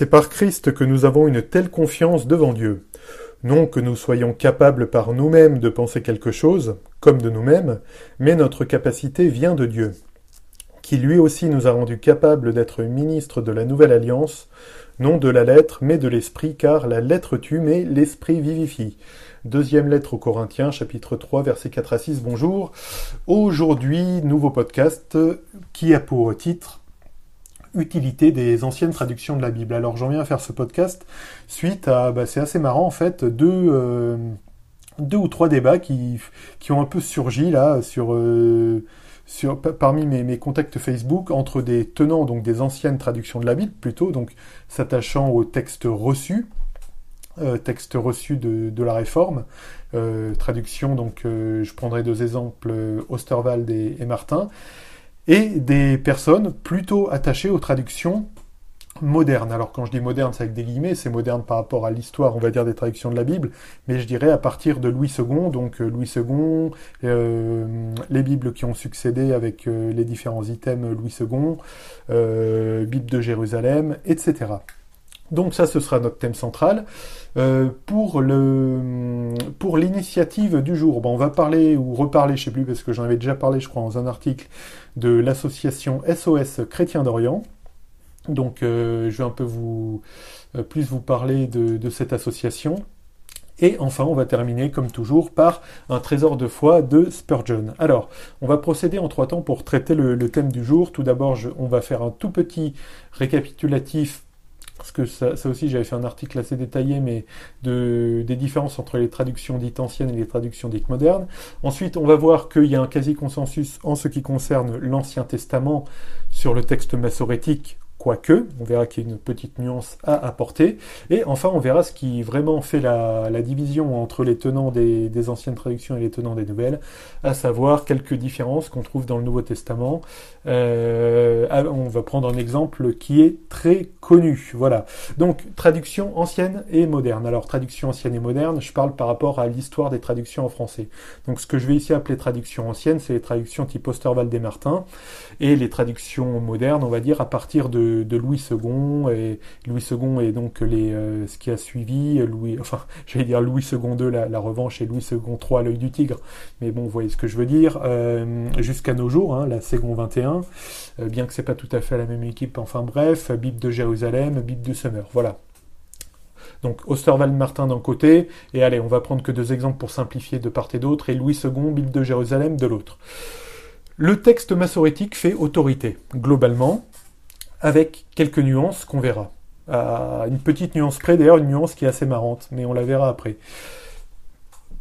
C'est par Christ que nous avons une telle confiance devant Dieu. Non que nous soyons capables par nous-mêmes de penser quelque chose, comme de nous-mêmes, mais notre capacité vient de Dieu, qui lui aussi nous a rendus capables d'être ministres de la nouvelle alliance, non de la lettre, mais de l'esprit, car la lettre tue, mais l'esprit vivifie. Deuxième lettre aux Corinthiens, chapitre 3, versets 4 à 6. Bonjour. Aujourd'hui, nouveau podcast qui a pour titre Utilité des anciennes traductions de la Bible. Alors j'en viens à faire ce podcast suite à, bah, c'est assez marrant en fait, deux, euh, deux ou trois débats qui, qui ont un peu surgi là sur... Euh, sur, parmi mes, contacts Facebook entre des tenants donc des anciennes traductions de la Bible plutôt donc s'attachant aux textes reçus euh, texte reçu de, la Réforme, euh, traduction, donc euh, je prendrai deux exemples, Osterwald et, Martin, et des personnes plutôt attachées aux traductions modernes. Alors quand je dis moderne, c'est avec des guillemets, c'est moderne par rapport à l'histoire, on va dire, des traductions de la Bible, mais je dirais à partir de Louis II, donc Louis II, les Bibles qui ont succédé avec les différents items Louis II, Bible de Jérusalem, etc. Donc ça, ce sera notre thème central. Euh, pour le pour l'initiative du jour, bon, on va parler ou reparler, je sais plus parce que j'en avais déjà parlé, je crois, dans un article de l'association SOS Chrétien d'Orient. Donc, euh, je vais un peu vous euh, plus vous parler de, cette association. Et enfin, on va terminer, comme toujours, par un trésor de foi de Spurgeon. Alors, on va procéder en trois temps pour traiter le, thème du jour. Tout d'abord, on va faire un tout petit récapitulatif parce que ça, aussi j'avais fait un article assez détaillé, mais de, des différences entre les traductions dites anciennes et les traductions dites modernes. Ensuite, on va voir qu'il y a un quasi-consensus en ce qui concerne l'Ancien Testament sur le texte massorétique quoique, on verra qu'il y a une petite nuance à apporter. Et enfin, on verra ce qui vraiment fait la, division entre les tenants des, anciennes traductions et les tenants des nouvelles, à savoir quelques différences qu'on trouve dans le Nouveau Testament. Euh, on va prendre un exemple qui est très connu. Voilà. Donc, traduction ancienne et moderne. Alors, traduction ancienne et moderne, je parle par rapport à l'histoire des traductions en français. Donc, ce que je vais ici appeler traduction ancienne, c'est les traductions type Osterwald et Martin, et les traductions modernes, on va dire, à partir de de, Louis II et Louis II et donc euh, ce qui a suivi Louis, enfin j'allais dire Louis II II la, revanche et Louis II III l'œil du tigre, mais bon vous voyez ce que je veux dire euh, jusqu'à nos jours, hein, la Ségon 21, euh, bien que c'est pas tout à fait la même équipe, enfin bref, Bible de Jérusalem, Bible de Summer, voilà. Donc Osterwald Martin d'un côté, et allez, on va prendre que deux exemples pour simplifier de part et d'autre, et Louis II, Bible de Jérusalem de l'autre. Le texte massorétique fait autorité, globalement avec quelques nuances qu'on verra. une petite nuance près, d'ailleurs une nuance qui est assez marrante, mais on la verra après.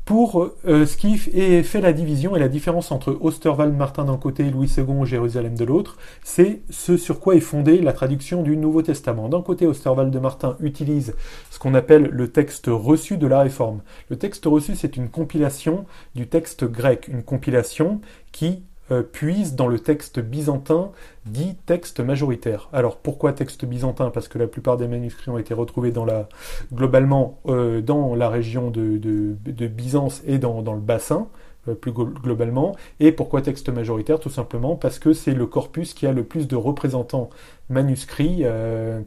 Pour euh, ce qui fait la division et la différence entre Osterwald Martin d'un côté et Louis II Jérusalem de l'autre, c'est ce sur quoi est fondée la traduction du Nouveau Testament. D'un côté, Osterwald de Martin utilise ce qu'on appelle le texte reçu de la Réforme. Le texte reçu, c'est une compilation du texte grec, une compilation qui euh, puise dans le texte byzantin dit texte majoritaire. Alors pourquoi texte byzantin? Parce que la plupart des manuscrits ont été retrouvés dans la, globalement euh, dans la région de, de, Byzance et dans, dans le bassin, euh, plus globalement. Et pourquoi texte majoritaire? Tout simplement parce que c'est le corpus qui a le plus de représentants manuscrits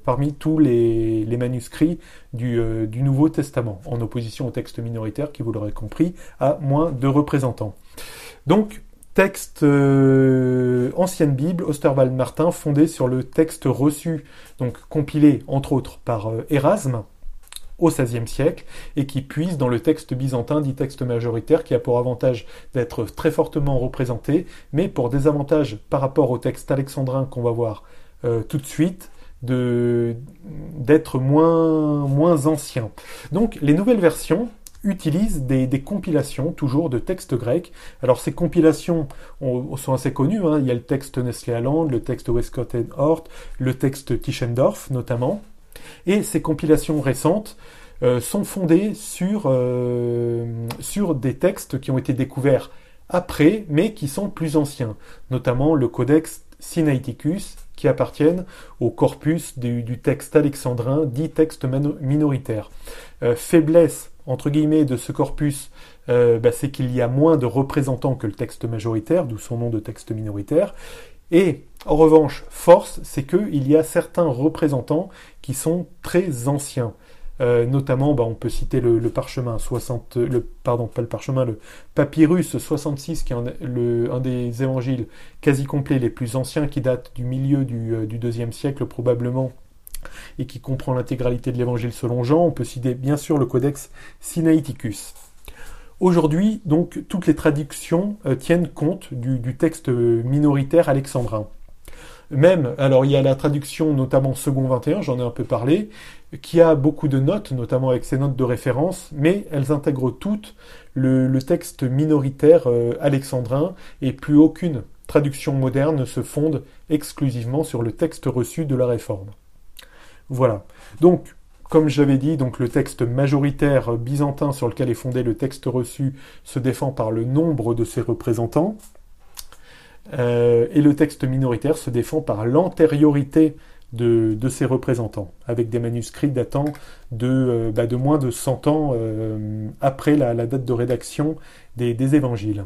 parmi tous les, les manuscrits du, du, Nouveau Testament, en opposition au texte minoritaire qui, vous l'aurez compris, a moins de représentants. Donc, texte euh, ancienne Bible, Osterwald Martin, fondé sur le texte reçu, donc compilé entre autres par euh, Erasme au XVIe siècle, et qui puise dans le texte byzantin dit texte majoritaire, qui a pour avantage d'être très fortement représenté, mais pour désavantage par rapport au texte alexandrin qu'on va voir euh, tout de suite, d'être moins, moins ancien. Donc les nouvelles versions, utilise des, compilations toujours de textes grecs. Alors ces compilations sont assez connues. Hein. Il y a le texte Nestlé Aland, le texte Westcott et Hort, le texte Tischendorf notamment. Et ces compilations récentes euh, sont fondées sur, euh, sur des textes qui ont été découverts après, mais qui sont plus anciens, notamment le codex Sinaiticus, qui appartiennent au corpus du, texte alexandrin, dit texte minoritaire. Euh, faiblesse entre guillemets de ce corpus, euh, bah, c'est qu'il y a moins de représentants que le texte majoritaire, d'où son nom de texte minoritaire. Et En revanche, force, c'est qu'il y a certains représentants qui sont très anciens. Euh, notamment, bah, on peut citer le, parchemin 60, le, pardon, pas le parchemin, le papyrus 66, qui est un, des évangiles quasi complets les plus anciens, qui date du milieu du, euh, du deuxième siècle probablement, et qui comprend l'intégralité de l'évangile selon Jean. On peut citer bien sûr le codex Sinaiticus. Aujourd'hui, donc, toutes les traductions euh, tiennent compte du texte minoritaire alexandrin. Même, alors il y a la traduction notamment second 21, j'en ai un peu parlé, qui a beaucoup de notes, notamment avec ses notes de référence, mais elles intègrent toutes le, texte minoritaire euh, alexandrin et plus aucune traduction moderne ne se fonde exclusivement sur le texte reçu de la réforme. Voilà. Donc, comme j'avais dit, donc le texte majoritaire byzantin sur lequel est fondé le texte reçu se défend par le nombre de ses représentants. Euh, et le texte minoritaire se défend par l'antériorité de, ses représentants, avec des manuscrits datant de, euh, bah, de moins de 100 ans euh, après la, date de rédaction des, évangiles.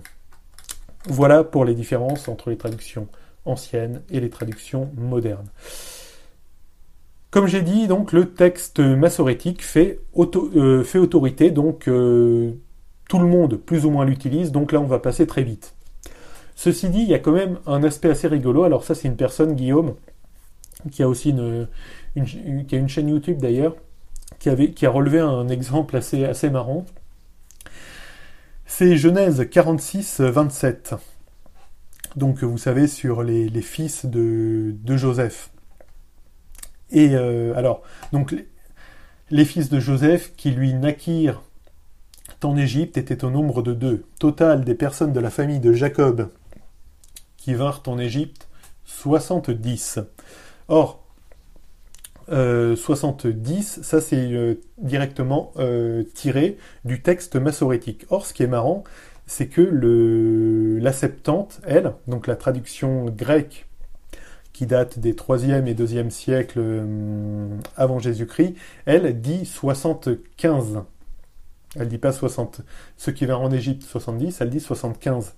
Voilà pour les différences entre les traductions anciennes et les traductions modernes. Comme j'ai dit, donc le texte massorétique fait, fait autorité, donc tout le monde plus ou moins l'utilise, donc là on va passer très vite. Ceci dit, il y a quand même un aspect assez rigolo. Alors ça, c'est une personne, Guillaume, qui a aussi une, chaîne YouTube d'ailleurs, qui, avait, qui a relevé un exemple assez, assez marrant. C'est Genèse 46, 27. Donc vous savez, sur les, fils de, Joseph. Et euh, alors, donc les, fils de Joseph qui lui naquirent en Égypte étaient au nombre de deux. Total des personnes de la famille de Jacob qui vinrent en Égypte 70. Or, 70, euh, ça c'est euh, directement tiré du texte massorétique. Or, ce qui est marrant, c'est que la Septante, elle, donc la traduction grecque qui date des 3e et 2e siècles avant Jésus-Christ, elle dit 75. Elle dit pas 60. Ce qui va en Égypte 70, elle dit 75.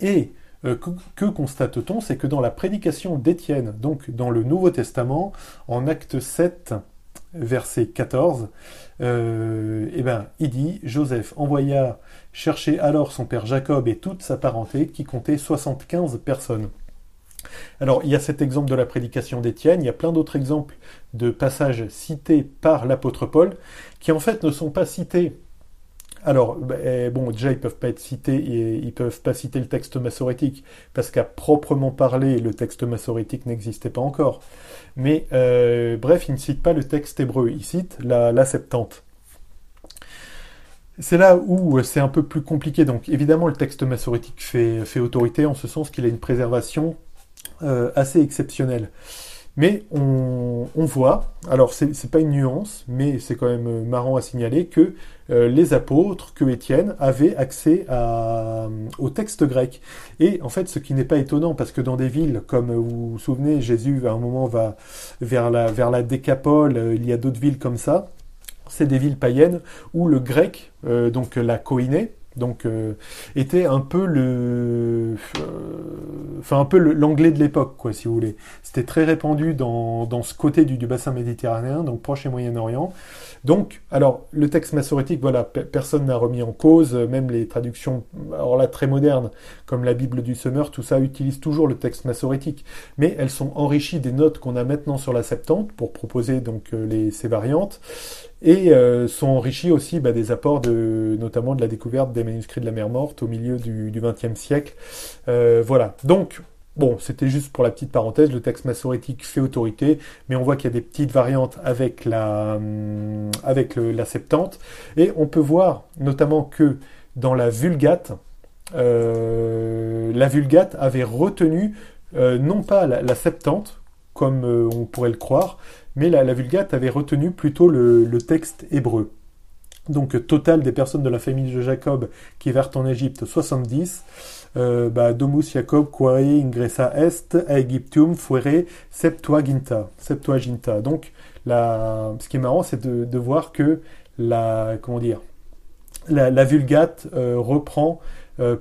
Et euh, que, constate-t-on C'est que dans la prédication d'Étienne, donc dans le Nouveau Testament, en acte 7, verset 14, euh, eh ben, il dit Joseph envoya chercher alors son père Jacob et toute sa parenté qui comptait 75 personnes. Alors, il y a cet exemple de la prédication d'Étienne, il y a plein d'autres exemples de passages cités par l'apôtre Paul qui en fait ne sont pas cités alors, bah, eh, bon, déjà, ils peuvent pas être cités, ils peuvent pas citer le texte massorétique, parce qu'à proprement parler, le texte massorétique n'existait pas encore. Mais, euh, bref, ils ne citent pas le texte hébreu, ils citent la, Septante. C'est là où c'est un peu plus compliqué. Donc, évidemment, le texte massorétique fait, autorité, en ce sens qu'il a une préservation euh, assez exceptionnelle. Mais on, voit, alors c'est pas une nuance, mais c'est quand même marrant à signaler que euh, les apôtres, que Étienne, avaient accès à, au texte grec. Et en fait, ce qui n'est pas étonnant, parce que dans des villes, comme vous vous souvenez, Jésus à un moment va vers la, vers la Décapole, euh, il y a d'autres villes comme ça, c'est des villes païennes où le grec, euh, donc la koiné, donc euh, était un peu le, euh, enfin un peu l'anglais de l'époque, quoi, si vous voulez. C'était très répandu dans, dans ce côté du, bassin méditerranéen, donc Proche et Moyen-Orient. Donc, alors le texte massorétique, voilà, personne n'a remis en cause, même les traductions, alors là très modernes, comme la Bible du Semeur, tout ça utilise toujours le texte massorétique, mais elles sont enrichies des notes qu'on a maintenant sur la Septante pour proposer donc euh, les, ces variantes et euh, sont enrichis aussi bah, des apports de, notamment de la découverte des manuscrits de la mer morte au milieu du XXe siècle. Euh, voilà. Donc, bon, c'était juste pour la petite parenthèse, le texte massorétique fait autorité, mais on voit qu'il y a des petites variantes avec la, hum, avec la Septante, et on peut voir notamment que dans la Vulgate, euh, la Vulgate avait retenu non pas la, la Septante, comme on pourrait le croire, mais la, Vulgate avait retenu plutôt le, texte hébreu. Donc total des personnes de la famille de Jacob qui vinrent en Égypte 70. Euh, bah, Domus Jacob quae ingressa est Aegyptium fuere septuaginta. Septuaginta. Donc la, ce qui est marrant, c'est de, voir que la comment dire la, Vulgate euh, reprend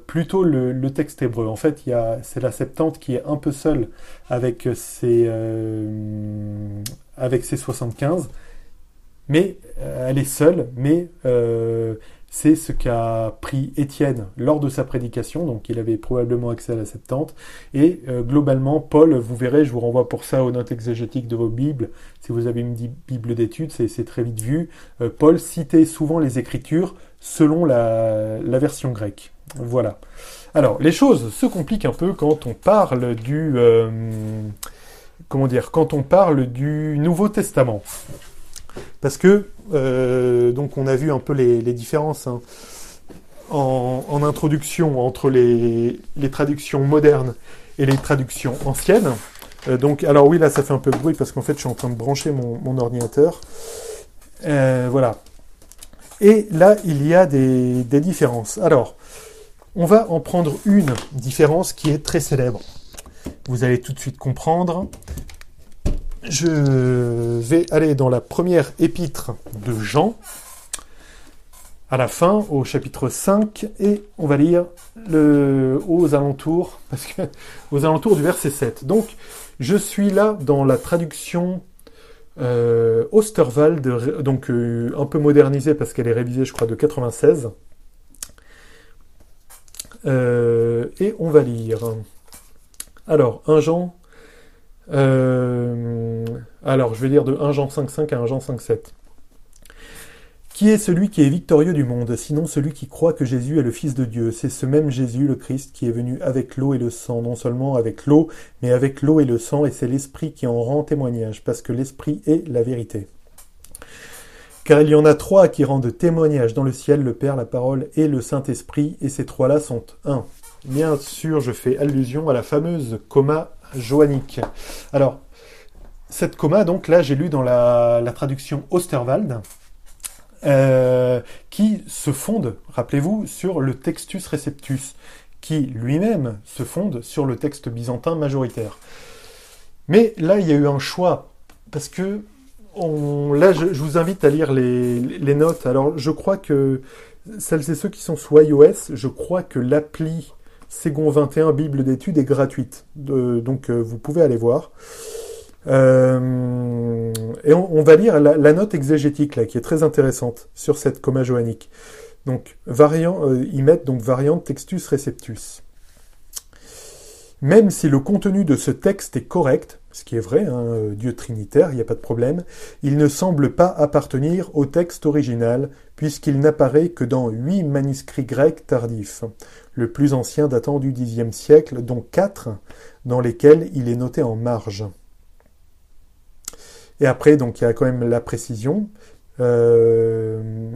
plutôt le, texte hébreu. En fait, c'est la Septante qui est un peu seule avec ses, avec ses 75, mais elle est seule, mais c'est ce qu'a pris Étienne lors de sa prédication, donc il avait probablement accès à la Septante, et euh, globalement, Paul, vous verrez, je vous renvoie pour ça aux notes exégétiques de vos Bibles, si vous avez une Bible d'études, c'est très vite vu, euh, Paul citait souvent les Écritures selon la, version grecque. Voilà. Alors, les choses se compliquent un peu quand on parle du... Euh, comment dire Quand on parle du Nouveau Testament. Parce que, euh, donc on a vu un peu les, différences hein, en, introduction entre les, traductions modernes et les traductions anciennes. Euh, donc, alors oui, là ça fait un peu de bruit parce qu'en fait je suis en train de brancher mon, ordinateur. Voilà. Et là, il y a des, différences. Alors, on va en prendre une différence qui est très célèbre. Vous allez tout de suite comprendre je vais aller dans la première épître de Jean, à la fin, au chapitre 5, et on va lire aux alentours, aux alentours du verset 7. Donc, je suis là dans la traduction euh, Osterwald, donc euh, un peu modernisée parce qu'elle est révisée, je crois, de 96. Euh, et on va lire. Alors, un Jean euh, alors, je vais lire de 1 Jean 5.5 à 1 Jean 5.7. Qui est celui qui est victorieux du monde, sinon celui qui croit que Jésus est le Fils de Dieu? C'est ce même Jésus, le Christ, qui est venu avec l'eau et le sang, non seulement avec l'eau, mais avec l'eau et le sang, et c'est l'Esprit qui en rend témoignage, parce que l'Esprit est la vérité. Car il y en a trois qui rendent témoignage dans le ciel, le Père, la parole et le Saint-Esprit, et ces trois-là sont un. Bien sûr, je fais allusion à la fameuse coma joannique. Alors, cette coma, donc là, j'ai lu dans la, traduction Osterwald, euh, qui se fonde, rappelez-vous, sur le Textus Receptus, qui lui-même se fonde sur le texte byzantin majoritaire. Mais là, il y a eu un choix, parce que là, je, vous invite à lire les, les, notes. Alors, je crois que celles et ceux qui sont sous iOS, je crois que l'appli Ségon 21 Bible d'études est gratuite. donc euh, vous pouvez aller voir. Euh, et on, va lire la, note exégétique qui est très intéressante sur cette coma joannique. Donc variant, euh, ils mettent donc variante textus receptus. Même si le contenu de ce texte est correct, ce qui est vrai, hein, euh, Dieu trinitaire, il n'y a pas de problème, il ne semble pas appartenir au texte original, puisqu'il n'apparaît que dans huit manuscrits grecs tardifs, le plus ancien datant du Xe siècle, dont quatre dans lesquels il est noté en marge. Et après, donc il y a quand même la précision, euh,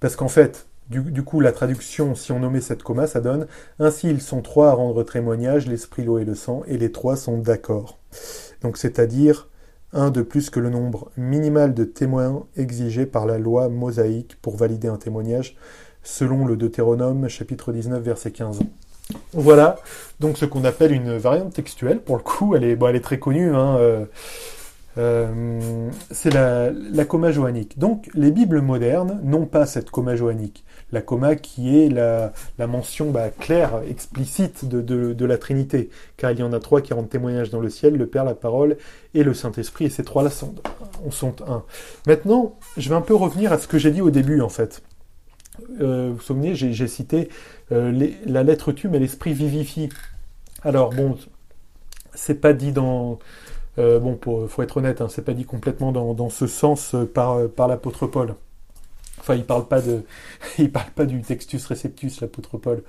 parce qu'en fait, du, coup, la traduction, si on nommait cette coma, ça donne Ainsi, ils sont trois à rendre témoignage, l'esprit, l'eau et le sang, et les trois sont d'accord. Donc, c'est-à-dire un de plus que le nombre minimal de témoins exigé par la loi mosaïque pour valider un témoignage, selon le Deutéronome, chapitre 19, verset 15. Voilà, donc ce qu'on appelle une variante textuelle, pour le coup, elle est, très connue, hein, euh, euh, c'est la, la, coma joannique. Donc les Bibles modernes n'ont pas cette coma joannique. La coma qui est la, mention bah, claire, explicite de, la Trinité, car il y en a trois qui rendent témoignage dans le ciel, le Père, la Parole et le Saint-Esprit, et ces trois-là sont, sont un. Maintenant, je vais un peu revenir à ce que j'ai dit au début, en fait. Euh, vous vous souvenez, j'ai cité euh, la lettre tue, mais l'esprit vivifie. Alors bon, c'est pas dit dans euh, bon, pour, faut être honnête, hein, c'est pas dit complètement dans, ce sens euh, par, euh, par l'apôtre Paul. Enfin, il parle pas de, il parle pas du textus receptus, l'apôtre Paul.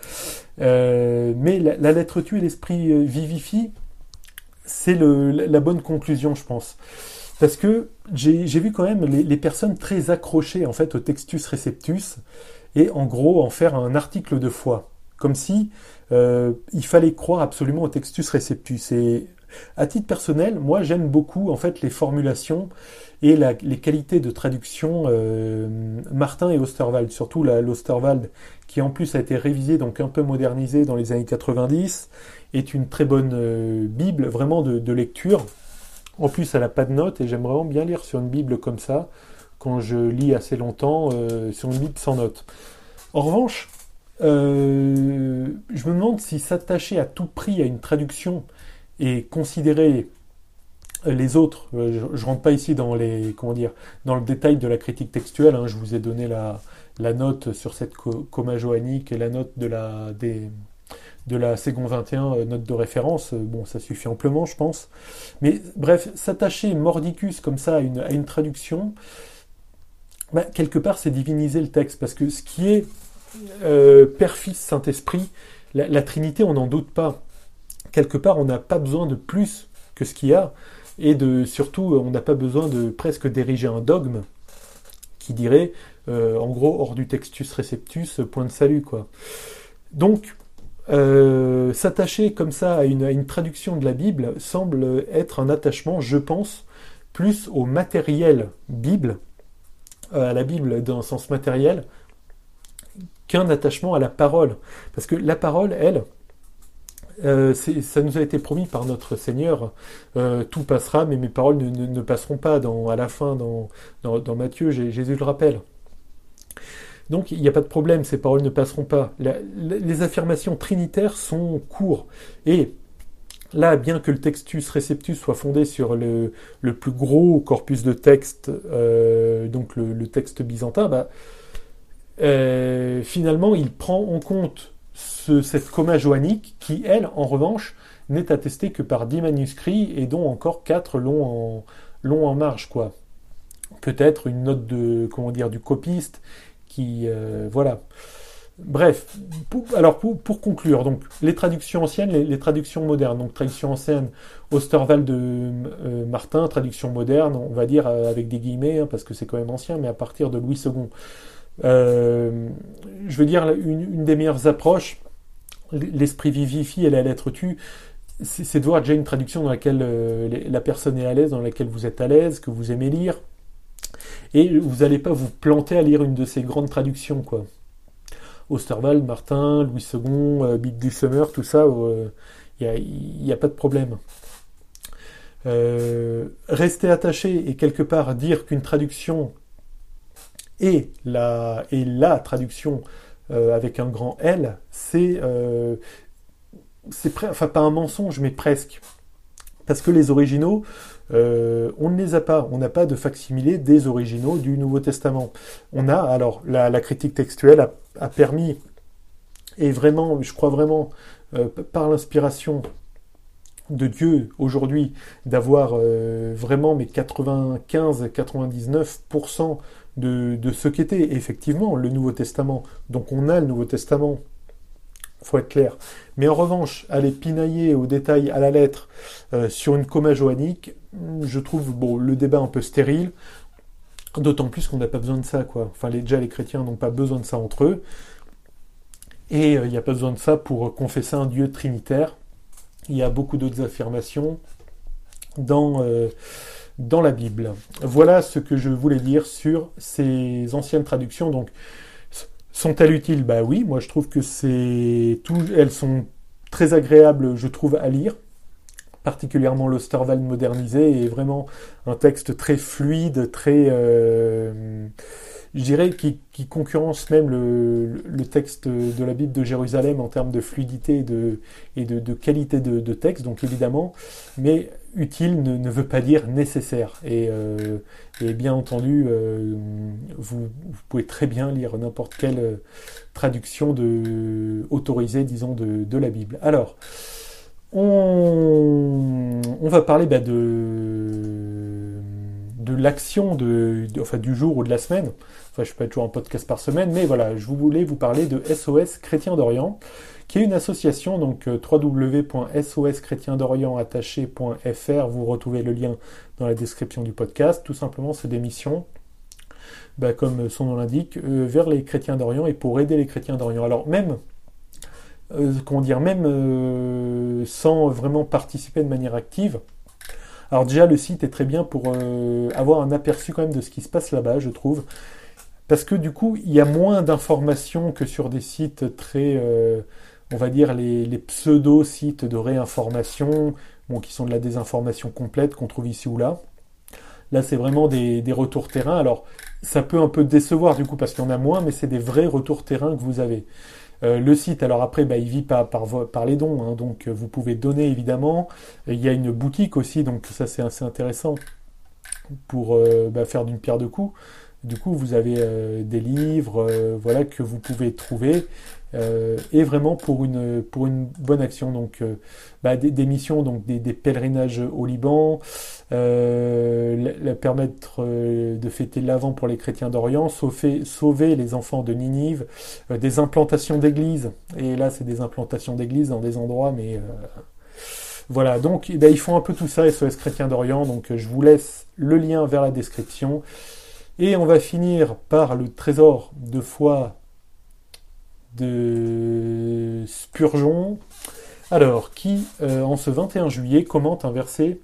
mais la, lettre tue et l'esprit vivifie, c'est la bonne conclusion, je pense. Parce que j'ai vu quand même les, personnes très accrochées en fait au textus receptus et en gros en faire un article de foi, comme si il fallait croire absolument au textus receptus. Et à titre personnel, moi j'aime beaucoup en fait les formulations et les qualités de traduction euh, Martin et Osterwald, surtout l'Osterwald qui en plus a été révisé donc un peu modernisé dans les années 90, est une très bonne euh, bible vraiment de, lecture. En plus, elle n'a pas de notes et j'aime vraiment bien lire sur une bible comme ça quand je lis assez longtemps euh, sur une bible sans notes. En revanche, euh, je me demande si s'attacher à tout prix à une traduction et considérer les autres, euh, je, ne rentre pas ici dans les comment dire dans le détail de la critique textuelle. Hein, je vous ai donné la, note sur cette coma joannique et la note de la des, de la Ségon 21, euh, note de référence. Bon, ça suffit amplement, je pense. Mais bref, s'attacher mordicus comme ça à une, à une traduction, bah, quelque part, c'est diviniser le texte parce que ce qui est euh, Père, Fils, Saint-Esprit, la, Trinité, on n'en doute pas. Quelque part, on n'a pas besoin de plus que ce qu'il y a, et de surtout, on n'a pas besoin de presque d'ériger un dogme qui dirait, euh, en gros, hors du textus receptus, point de salut, quoi. Donc, euh, s'attacher comme ça à une, traduction de la Bible semble être un attachement, je pense, plus au matériel Bible, à la Bible dans un sens matériel, qu'un attachement à la parole. Parce que la parole, elle, euh, ça nous a été promis par notre Seigneur, euh, tout passera, mais mes paroles ne, passeront pas à la fin dans, dans, Matthieu, Jésus le rappelle. Donc il n'y a pas de problème, ces paroles ne passeront pas. les affirmations trinitaires sont courtes. Et là, bien que le textus receptus soit fondé sur le, plus gros corpus de texte, euh, donc le, texte byzantin, bah, euh, finalement, il prend en compte cette coma joannique qui, elle, en revanche, n'est attestée que par dix manuscrits et dont encore quatre l'ont en, en marge, quoi. Peut-être une note de, comment dire, du copiste euh, voilà. Bref, alors pour, conclure, donc les traductions anciennes, les, traductions modernes, donc traduction ancienne, Osterwald de euh, Martin, traduction moderne, on va dire avec des guillemets, hein, parce que c'est quand même ancien, mais à partir de Louis II. Euh, je veux dire, une, des meilleures approches, l'esprit vivifie et la lettre tue, c'est de voir déjà une traduction dans laquelle euh, la personne est à l'aise, dans laquelle vous êtes à l'aise, que vous aimez lire. Et vous n'allez pas vous planter à lire une de ces grandes traductions, quoi. Osterwald, Martin, Louis II, euh, Big Summer, tout ça, il euh, n'y a, pas de problème. rester attaché et quelque part dire qu'une traduction et la, traduction euh, avec un grand L, c'est euh, enfin pas un mensonge, mais presque. Parce que les originaux, euh, on ne les a pas. On n'a pas de facsimilé des originaux du Nouveau Testament. On a, alors, la, critique textuelle a, permis, et vraiment, je crois vraiment, par l'inspiration de Dieu aujourd'hui, d'avoir vraiment mes 95-99% de, ce qu'était effectivement le Nouveau Testament. Donc on a le Nouveau Testament, faut être clair. Mais en revanche, aller pinailler au détail à la lettre euh, sur une coma joannique, je trouve bon, le débat un peu stérile, d'autant plus qu'on n'a pas besoin de ça. Quoi. Enfin, déjà, les chrétiens n'ont pas besoin de ça entre eux. Et euh, il n'y a pas besoin de ça pour confesser un Dieu trinitaire. Il y a beaucoup d'autres affirmations dans, euh, dans la Bible. Voilà ce que je voulais dire sur ces anciennes traductions. Donc, sont-elles utiles? Bah oui, moi je trouve que c'est tout. Elles sont très agréables, je trouve, à lire. Particulièrement l'Osterwald modernisé est vraiment un texte très fluide, très euh, je dirais, qui, concurrence même le, texte de la Bible de Jérusalem en termes de fluidité et de, et de, qualité de, texte, donc évidemment, mais utile ne, veut pas dire nécessaire. Et, euh, bien entendu, euh, vous, pouvez très bien lire n'importe quelle euh, traduction de, autorisée, disons, de, la Bible. Alors, on, va parler bah, de, de l'action de, enfin, du jour ou de la semaine. Enfin, je peux être toujours un podcast par semaine, mais voilà, je voulais vous parler de SOS Chrétien d'Orient, qui est une association, donc euh, www.soschrétiendorient.fr, vous retrouvez le lien dans la description du podcast. Tout simplement, c'est des missions, bah, comme son nom l'indique, euh, vers les chrétiens d'Orient et pour aider les chrétiens d'Orient. Alors même, euh, comment dire, même sans vraiment participer de manière active, alors déjà le site est très bien pour avoir un aperçu quand même de ce qui se passe là-bas, je trouve. Parce que du coup, il y a moins d'informations que sur des sites très, euh, on va dire, les, pseudo-sites de réinformation, bon, qui sont de la désinformation complète qu'on trouve ici ou là. Là, c'est vraiment des, retours terrain. Alors, ça peut un peu décevoir du coup parce qu'il y en a moins, mais c'est des vrais retours terrain que vous avez. le site, alors après, bah, il vit pas par, par les dons, hein, donc vous pouvez donner évidemment. il y a une boutique aussi, donc ça c'est assez intéressant pour bah, faire d'une pierre deux coups. Du coup, vous avez euh, des livres, euh, voilà, que vous pouvez trouver, euh, et vraiment pour une pour une bonne action. Donc, bah, des, missions, donc des, pèlerinages au Liban, la, permettre de fêter l'Avent pour les chrétiens d'Orient, sauver, sauver les enfants de Ninive, des implantations d'églises. Et là, c'est des implantations d'églises dans des endroits, mais voilà, donc eh ben, ils font un peu tout ça, SOS Chrétiens d'Orient, donc je vous laisse le lien vers la description. Et on va finir par le trésor de foi de Spurgeon, alors qui, euh, en ce 21 juillet, commente un verset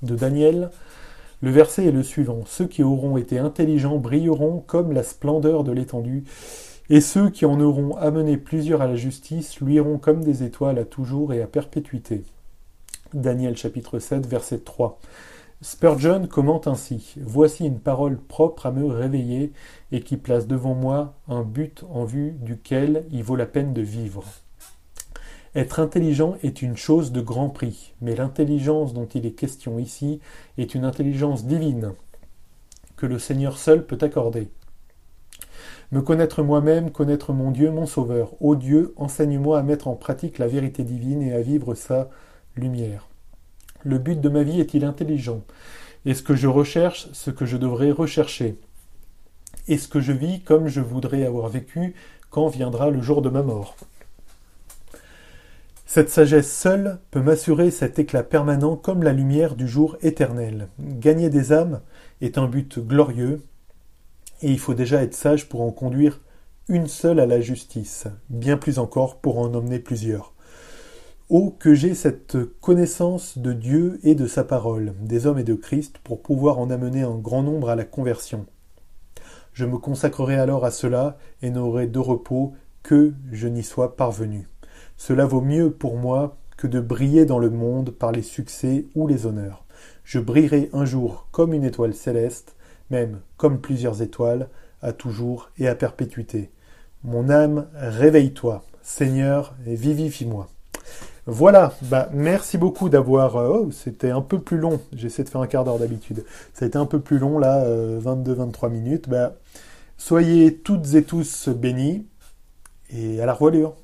de Daniel. Le verset est le suivant. Ceux qui auront été intelligents brilleront comme la splendeur de l'étendue, et ceux qui en auront amené plusieurs à la justice luiront comme des étoiles à toujours et à perpétuité. Daniel chapitre 7, verset 3. Spurgeon commente ainsi Voici une parole propre à me réveiller et qui place devant moi un but en vue duquel il vaut la peine de vivre. Être intelligent est une chose de grand prix, mais l'intelligence dont il est question ici est une intelligence divine que le Seigneur seul peut accorder. Me connaître moi-même, connaître mon Dieu, mon Sauveur. Ô Dieu, enseigne-moi à mettre en pratique la vérité divine et à vivre sa lumière. Le but de ma vie est-il intelligent? Est-ce que je recherche ce que je devrais rechercher? Est-ce que je vis comme je voudrais avoir vécu? Quand viendra le jour de ma mort? Cette sagesse seule peut m'assurer cet éclat permanent comme la lumière du jour éternel. Gagner des âmes est un but glorieux, et il faut déjà être sage pour en conduire une seule à la justice, bien plus encore pour en emmener plusieurs. Oh, que j'ai cette connaissance de Dieu et de sa parole, des hommes et de Christ, pour pouvoir en amener un grand nombre à la conversion. Je me consacrerai alors à cela et n'aurai de repos que je n'y sois parvenu. Cela vaut mieux pour moi que de briller dans le monde par les succès ou les honneurs. Je brillerai un jour comme une étoile céleste, même comme plusieurs étoiles, à toujours et à perpétuité. Mon âme, réveille-toi, Seigneur, et vivifie-moi. Voilà, bah merci beaucoup d'avoir. Euh, oh, c'était un peu plus long. J'essaie de faire un quart d'heure d'habitude. Ça a été un peu plus long là, 22-23 euh, minutes. Bah, soyez toutes et tous bénis et à la revoilure.